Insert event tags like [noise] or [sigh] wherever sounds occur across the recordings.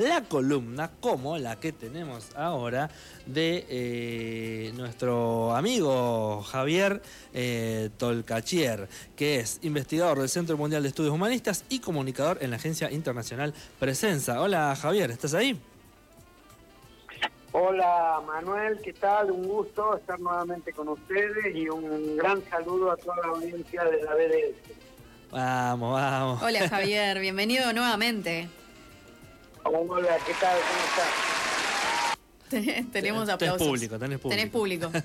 la columna como la que tenemos ahora de eh, nuestro amigo Javier eh, Tolcachier, que es investigador del Centro Mundial de Estudios Humanistas y comunicador en la agencia internacional Presenza. Hola Javier, ¿estás ahí? Hola Manuel, ¿qué tal? Un gusto estar nuevamente con ustedes y un gran saludo a toda la audiencia de la BDS. Vamos, vamos. Hola Javier, bienvenido nuevamente. Hola, ¿qué tal? ¿Cómo estás? [laughs] tenemos aplausos. Tenés público, tenés público. Tenés público. [laughs]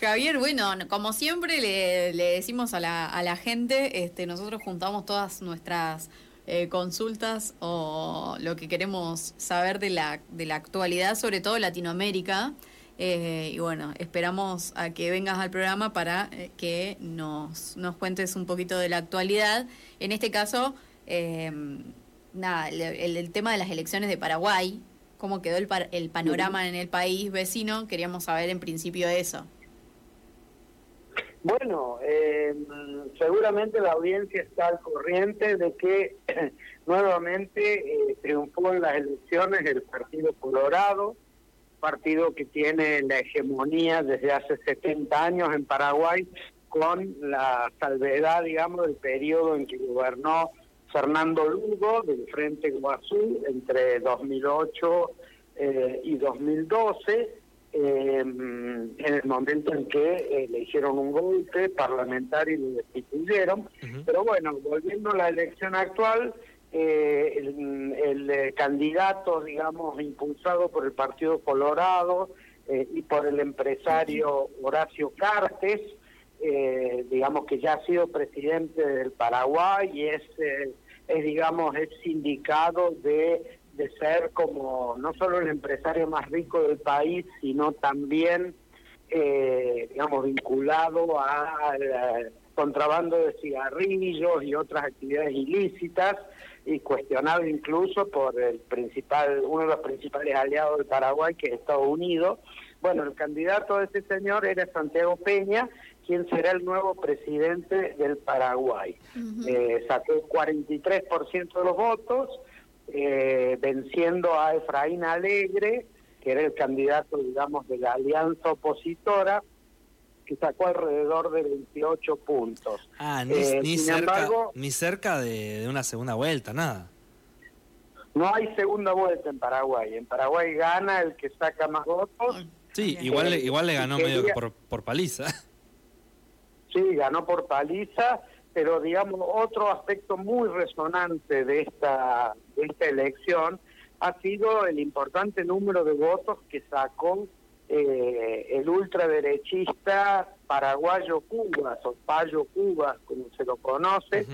Javier, bueno, como siempre le, le decimos a la, a la gente, este, nosotros juntamos todas nuestras eh, consultas o lo que queremos saber de la, de la actualidad, sobre todo Latinoamérica. Eh, y bueno, esperamos a que vengas al programa para eh, que nos, nos cuentes un poquito de la actualidad. En este caso, nada, el, el, tema de las elecciones de Paraguay, cómo quedó el, el panorama en el país vecino, queríamos saber en principio eso. Bueno, eh, seguramente la audiencia está al corriente de que [clears throat] nuevamente eh, triunfó en las elecciones el Partido Colorado, partido que tiene la hegemonía desde hace 70 años en Paraguay, con la salvedad, digamos, del periodo en que gobernó Fernando Lugo del Frente Guazú entre 2008 eh, y 2012 eh, en el momento en que eh, le hicieron un golpe parlamentario y lo destituyeron. Pero bueno, volviendo a la elección actual, eh, el, el, candidato, digamos, impulsado por el Partido Colorado y por el empresario Horacio Cartes, digamos que ya ha sido presidente del Paraguay y es, es digamos, es sindicado de de ser como no solo el empresario más rico del país, sino también, eh, digamos, vinculado al contrabando de cigarrillos y otras actividades ilícitas y cuestionado incluso por el principal, uno de los principales aliados del Paraguay, que es Estados Unidos. Bueno, el candidato de ese señor era Santiago Peña, quien será el nuevo presidente del Paraguay. eh, sacó 43% de los votos, eh, venciendo a Efraín Alegre, que era el candidato, digamos, de la alianza opositora, que sacó alrededor de 28 puntos. Ah, ni, eh, ni cerca, ni cerca de, una segunda vuelta, nada. No hay segunda vuelta en Paraguay. En Paraguay gana el que saca más votos. Sí, igual, eh, igual le ganó medio por, por paliza. [laughs] Sí, ganó por paliza pero digamos otro aspecto muy resonante de esta, de esta elección ha sido el importante número de votos que sacó eh, el ultraderechista paraguayo Cubas o Payo Cubas, como se lo conoce,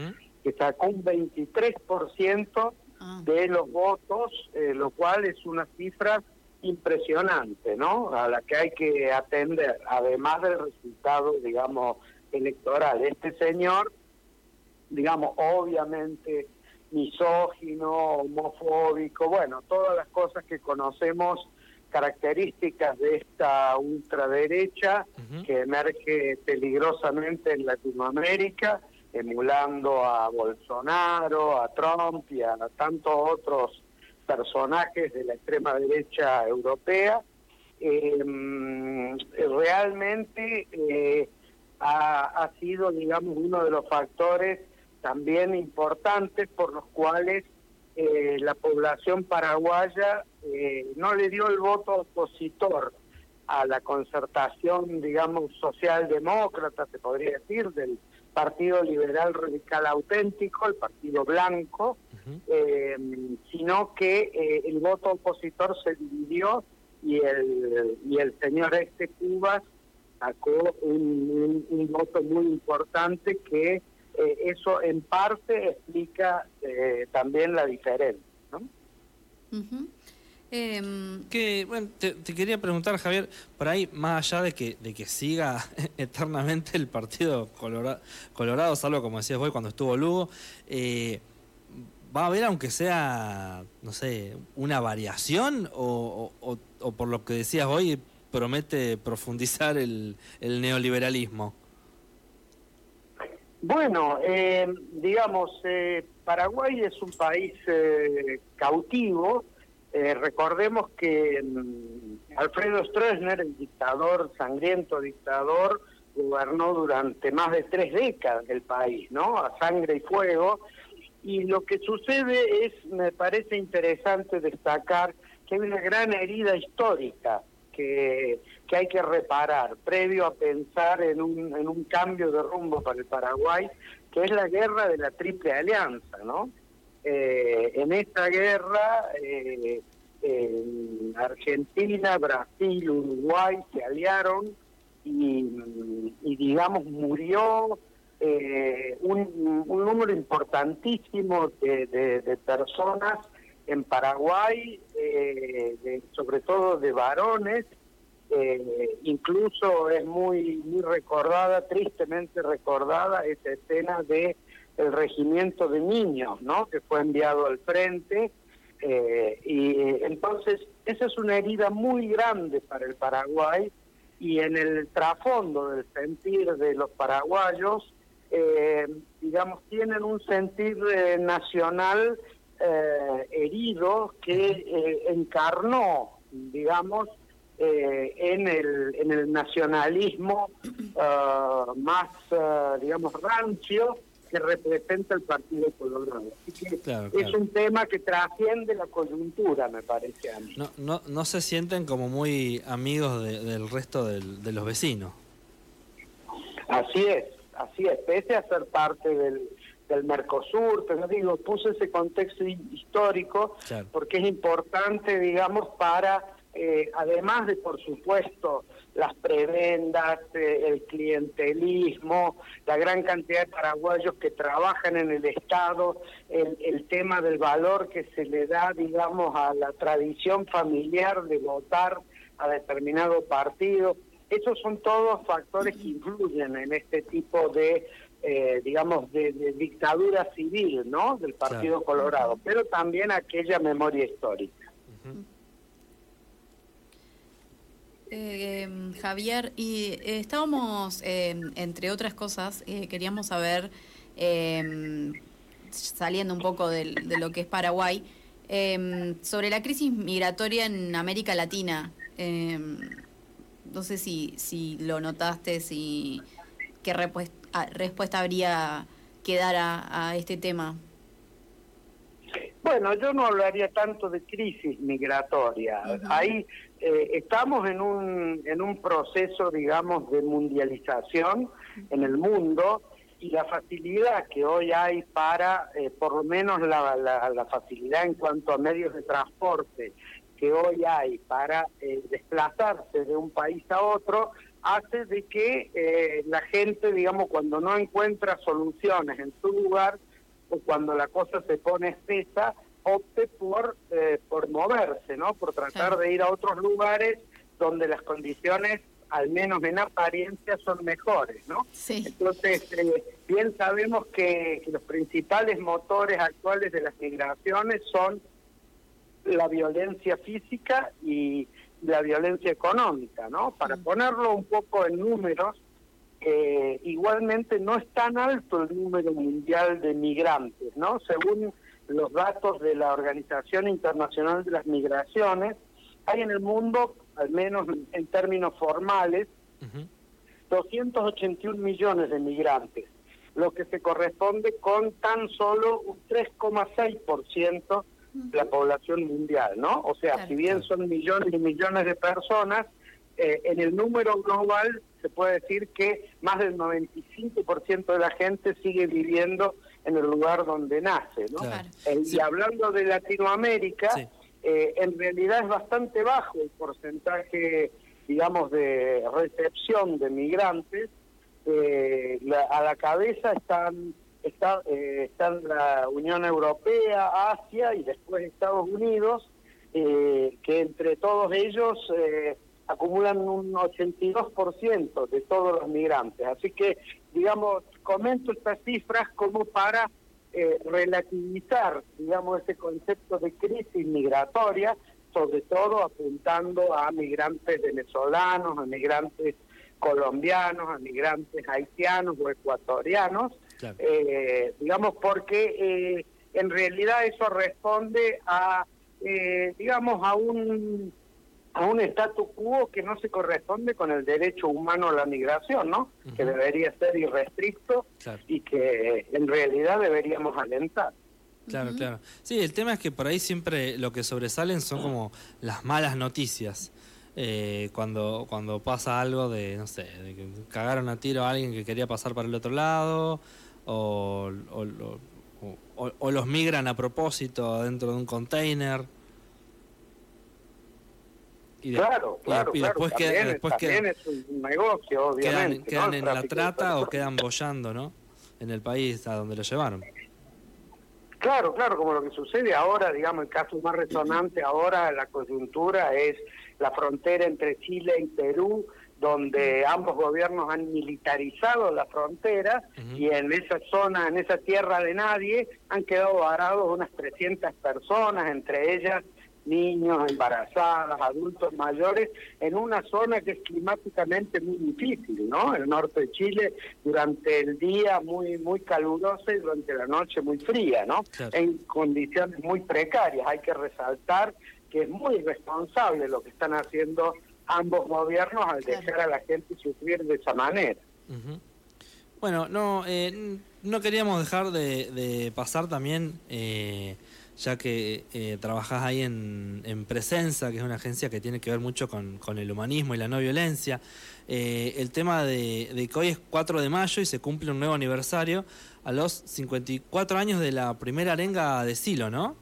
que sacó un 23% ah. de los votos, eh, lo cual es una cifra impresionante, ¿no? A la que hay que atender, además del resultado, digamos, electoral. Este señor digamos, obviamente misógino, homofóbico, bueno, todas las cosas que conocemos, características de esta ultraderecha que emerge peligrosamente en Latinoamérica, emulando a Bolsonaro, a Trump y a tantos otros personajes de la extrema derecha europea. Em, realmente eh, ha, ha sido, digamos, uno de los factores también importantes por los cuales eh, la población paraguaya eh, no le dio el voto opositor a la concertación, digamos, socialdemócrata, se podría decir, del Partido Liberal Radical Auténtico, el Partido Blanco, eh, sino que el voto opositor se dividió y el, y el señor este Cubas sacó un, un voto muy importante que eh, eso en parte explica eh, también la diferencia. ¿no? Em, que, bueno, te, quería preguntar, Javier, por ahí, más allá de que, de que siga [laughs] eternamente el partido colorado, colorado, salvo como decías vos cuando estuvo Lugo, eh, ¿va a haber, aunque sea, no sé, una variación o, o, por lo que decías hoy, promete profundizar el, neoliberalismo? Bueno, eh, digamos, eh, Paraguay es un país cautivo. recordemos que mm, Alfredo Stroessner, el dictador, sangriento dictador, gobernó durante más de tres décadas el país, ¿no? A sangre y fuego. Y lo que sucede es, me parece interesante destacar que hay una gran herida histórica que, hay que reparar, previo a pensar en un, en un cambio de rumbo para el Paraguay, que es la guerra de la Triple Alianza, ¿no? Eh, en esta guerra, eh, Argentina, Brasil, Uruguay se aliaron y, digamos, murió eh, un, número importantísimo de, personas en Paraguay, eh, sobre todo de varones, eh, incluso es muy muy recordada, tristemente recordada esa escena de el regimiento de niños, ¿no? Que fue enviado al frente y entonces esa es una herida muy grande para el Paraguay y en el trasfondo del sentir de los paraguayos, eh, digamos, tienen un sentir eh, nacional eh, herido que encarnó, digamos, en, el, en el nacionalismo más, digamos, rancio que representa el Partido Colorado. Así que es un tema que trasciende la coyuntura, me parece a mí. No, no, no se sienten como muy amigos del resto de los vecinos. Así es, así es, pese a ser parte del, del Mercosur, pero digo, puse ese contexto histórico porque es importante, digamos, para, eh, además de, por supuesto, las prebendas, eh, el clientelismo, la gran cantidad de paraguayos que trabajan en el Estado, el, el, tema del valor que se le da, digamos, a la tradición familiar de votar a determinado partido. Esos son todos factores que influyen en este tipo de, eh, digamos, de, dictadura civil, ¿no? Del Partido Colorado, pero también aquella memoria histórica. Eh, Javier, y eh, estábamos, eh, entre otras cosas, eh, queríamos saber, saliendo un poco de, lo que es Paraguay, sobre la crisis migratoria en América Latina. no sé si, si lo notaste, si qué respuesta, habría que dar a, este tema. Bueno, yo no hablaría tanto de crisis migratoria. Ahí eh, estamos en un, en un proceso, digamos, de mundialización en el mundo y la facilidad que hoy hay para, eh, por lo menos la, la, facilidad en cuanto a medios de transporte que hoy hay para eh, desplazarse de un país a otro, hace de que la gente, digamos, cuando no encuentra soluciones en su lugar o cuando la cosa se pone espesa, opte por, eh, por moverse, ¿no? Por tratar de ir a otros lugares donde las condiciones, al menos en apariencia, son mejores, ¿no? Sí. Entonces, eh, bien sabemos que, los principales motores actuales de las migraciones son la violencia física y la violencia económica, ¿no? Para ponerlo un poco en números, eh, igualmente no es tan alto el número mundial de migrantes, ¿no? Según los datos de la Organización Internacional de las Migraciones, hay en el mundo, al menos en términos formales, 281 millones de migrantes, lo que se corresponde con tan solo un 3,6% de la población mundial, ¿no? O sea, si bien son millones y millones de personas, eh, en el número global se puede decir que más del 95% de la gente sigue viviendo en el lugar donde nace. ¿no? Eh, y hablando de Latinoamérica, eh, en realidad es bastante bajo el porcentaje, digamos, de recepción de migrantes. Eh, a la cabeza están, está, están la Unión Europea, Asia y después Estados Unidos, que entre todos ellos acumulan un 82% de todos los migrantes. Así que, digamos, comento estas cifras como para eh, relativizar, digamos, ese concepto de crisis migratoria, sobre todo apuntando a migrantes venezolanos, a migrantes colombianos, a migrantes haitianos o ecuatorianos, eh, digamos, porque en realidad eso responde a, eh, digamos, a un a un statu quo que no se corresponde con el derecho humano a la migración, ¿no? Que debería ser irrestricto y que en realidad deberíamos alentar. Claro, claro. Sí, el tema es que por ahí siempre lo que sobresalen son como las malas noticias. Eh, cuando cuando pasa algo de, no sé, de que cagaron a tiro a alguien que quería pasar para el otro lado, o, o, los migran a propósito dentro de un container. Y claro, claro, y, después, también, después es un negocio, obviamente. Quedan, en la trata o quedan bollando, ¿no? En el país a donde lo llevaron. Claro, claro, como lo que sucede ahora, digamos, el caso más resonante ahora, la coyuntura es la frontera entre Chile y Perú, donde ambos gobiernos han militarizado la frontera y en esa zona, en esa tierra de nadie, han quedado varados unas 300 personas, entre ellas niños, embarazadas, adultos mayores, en una zona que es climáticamente muy difícil, ¿no? El norte de Chile durante el día muy muy calurosa y durante la noche muy fría, ¿no? En condiciones muy precarias. Hay que resaltar que es muy responsable lo que están haciendo ambos gobiernos al dejar a la gente sufrir de esa manera. Bueno, no, eh, no queríamos dejar de, pasar también, eh, ya que eh, trabajás ahí en, en, Presenza, que es una agencia que tiene que ver mucho con, con el humanismo y la no violencia, eh, el tema de, de, que hoy es 4 de mayo y se cumple un nuevo aniversario a los 54 años de la primera arenga de Silo, ¿no?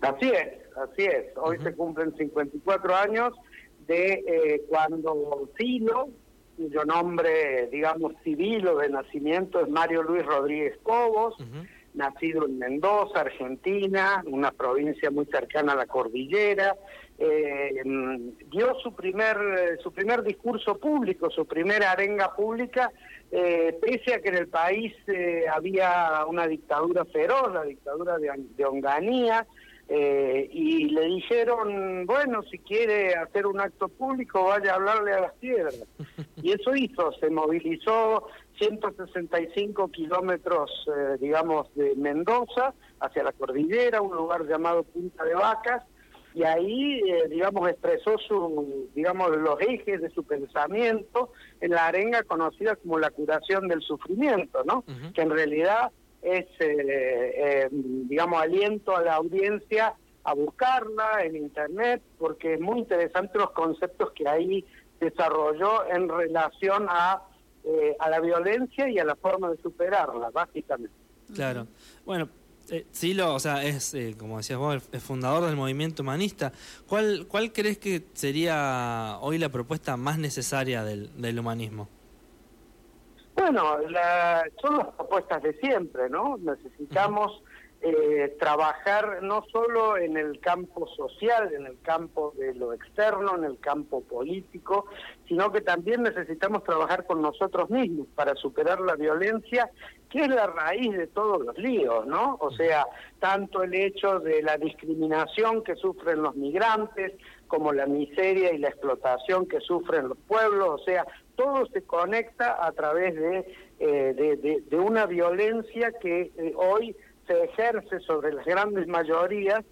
Así es, así es. Hoy se cumplen 54 años de eh, cuando Silo, cuyo nombre, digamos, civil o de nacimiento es Mario Luis Rodríguez Cobos, nacido en Mendoza, Argentina, una provincia muy cercana a la cordillera, eh, dio su primer, su primer discurso público, su primera arenga pública, eh, pese a que en el país eh, había una dictadura feroz, la dictadura de, de Onganía, eh, y le dijeron, bueno, si quiere hacer un acto público, vaya a hablarle a las piedras. [laughs] Y eso hizo, se movilizó 165 kilómetros, eh, digamos, de Mendoza hacia la cordillera, un lugar llamado Punta de Vacas, y ahí, eh, digamos, expresó su, digamos, los ejes de su pensamiento en la arenga conocida como la curación del sufrimiento, ¿no? Que en realidad es, eh, eh, digamos, aliento a la audiencia a buscarla en Internet, porque es muy interesante los conceptos que ahí desarrolló en relación a, eh, a la violencia y a la forma de superarla, básicamente. Claro. Bueno, eh, Silo, o sea, es, como decías vos, el, fundador del movimiento humanista. ¿Cuál, ¿Cuál crees que sería hoy la propuesta más necesaria del, del humanismo? Bueno, la, son las propuestas de siempre, ¿no? Necesitamos eh, trabajar no solo en el campo social, en el campo de lo externo, en el campo político, sino que también necesitamos trabajar con nosotros mismos para superar la violencia, que es la raíz de todos los líos, ¿no? O sea, tanto el hecho de la discriminación que sufren los migrantes, como la miseria y la explotación que sufren los pueblos, o sea, todo se conecta a través de, eh, de, una violencia que eh, hoy se ejerce sobre las grandes mayorías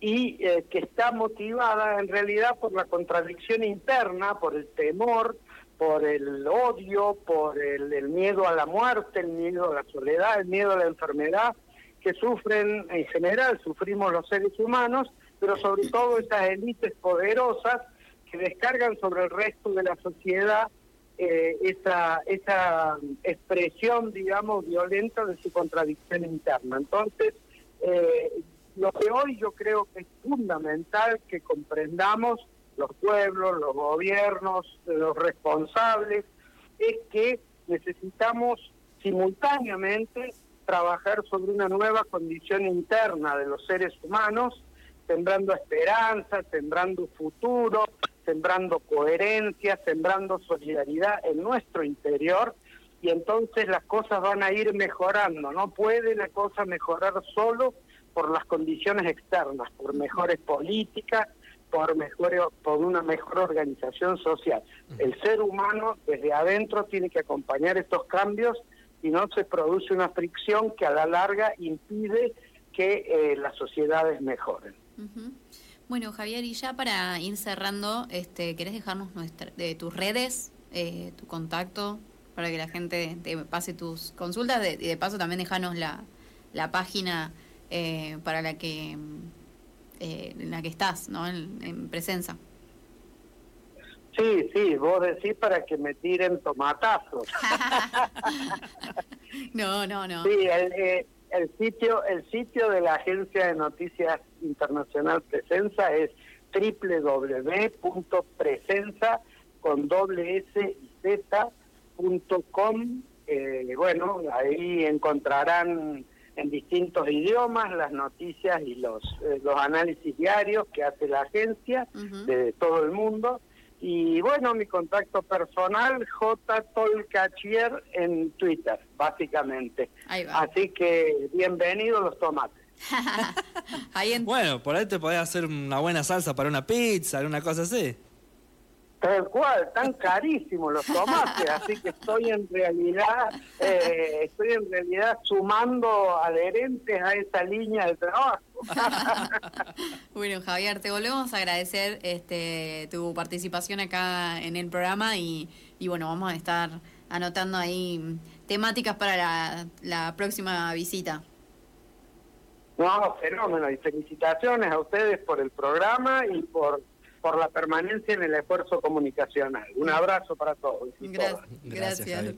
y eh, que está motivada en realidad por la contradicción interna, por el temor, por el odio, por el, miedo a la muerte, el miedo a la soledad, el miedo a la enfermedad que sufren en general, sufrimos los seres humanos, pero sobre todo esas élites poderosas que descargan sobre el resto de la sociedad eh, esa, esa expresión, digamos, violenta de su contradicción interna. Entonces, eh, lo que hoy yo creo que es fundamental que comprendamos los pueblos, los gobiernos, los responsables, es que necesitamos simultáneamente trabajar sobre una nueva condición interna de los seres humanos, sembrando esperanza, sembrando futuro, sembrando coherencia, sembrando solidaridad en nuestro interior y entonces las cosas van a ir mejorando. No puede la cosa mejorar solo por las condiciones externas, por mejores políticas, por, mejor, por una mejor organización social. El ser humano desde adentro tiene que acompañar estos cambios y no se produce una fricción que a la larga impide que eh, las sociedades mejoren. Bueno, Javier, y ya para ir cerrando, este, ¿querés dejarnos nuestra, de tus redes, eh, tu contacto, para que la gente te pase tus consultas? y de paso también dejanos la, la página eh, para la que eh, en la que estás, ¿no? En, presencia. Sí, sí, vos decís para que me tiren tomatazos. [laughs] no, no, no. Sí, el, eh, el sitio el sitio de la agencia de noticias internacional Presenza es www.presenza con doble s y z punto com. Eh, bueno, ahí encontrarán en distintos idiomas las noticias y los, eh, los análisis diarios que hace la agencia de todo el mundo. Y bueno, mi contacto personal, J. Tolcachier en Twitter, básicamente. Así que bienvenidos los tomates. [laughs] Bueno, por ahí te podés hacer una buena salsa para una pizza, una cosa así. Tal cual, tan carísimos los tomates, [laughs] así que estoy en realidad, eh, estoy en realidad sumando adherentes a esa línea de trabajo. [laughs] bueno, Javier, te volvemos a agradecer este, tu participación acá en el programa y, y bueno, vamos a estar anotando ahí temáticas para la, la próxima visita. No, fenómeno, y felicitaciones a ustedes por el programa y por por la permanencia en el esfuerzo comunicacional. Un abrazo para todos. Gracias. Gracias.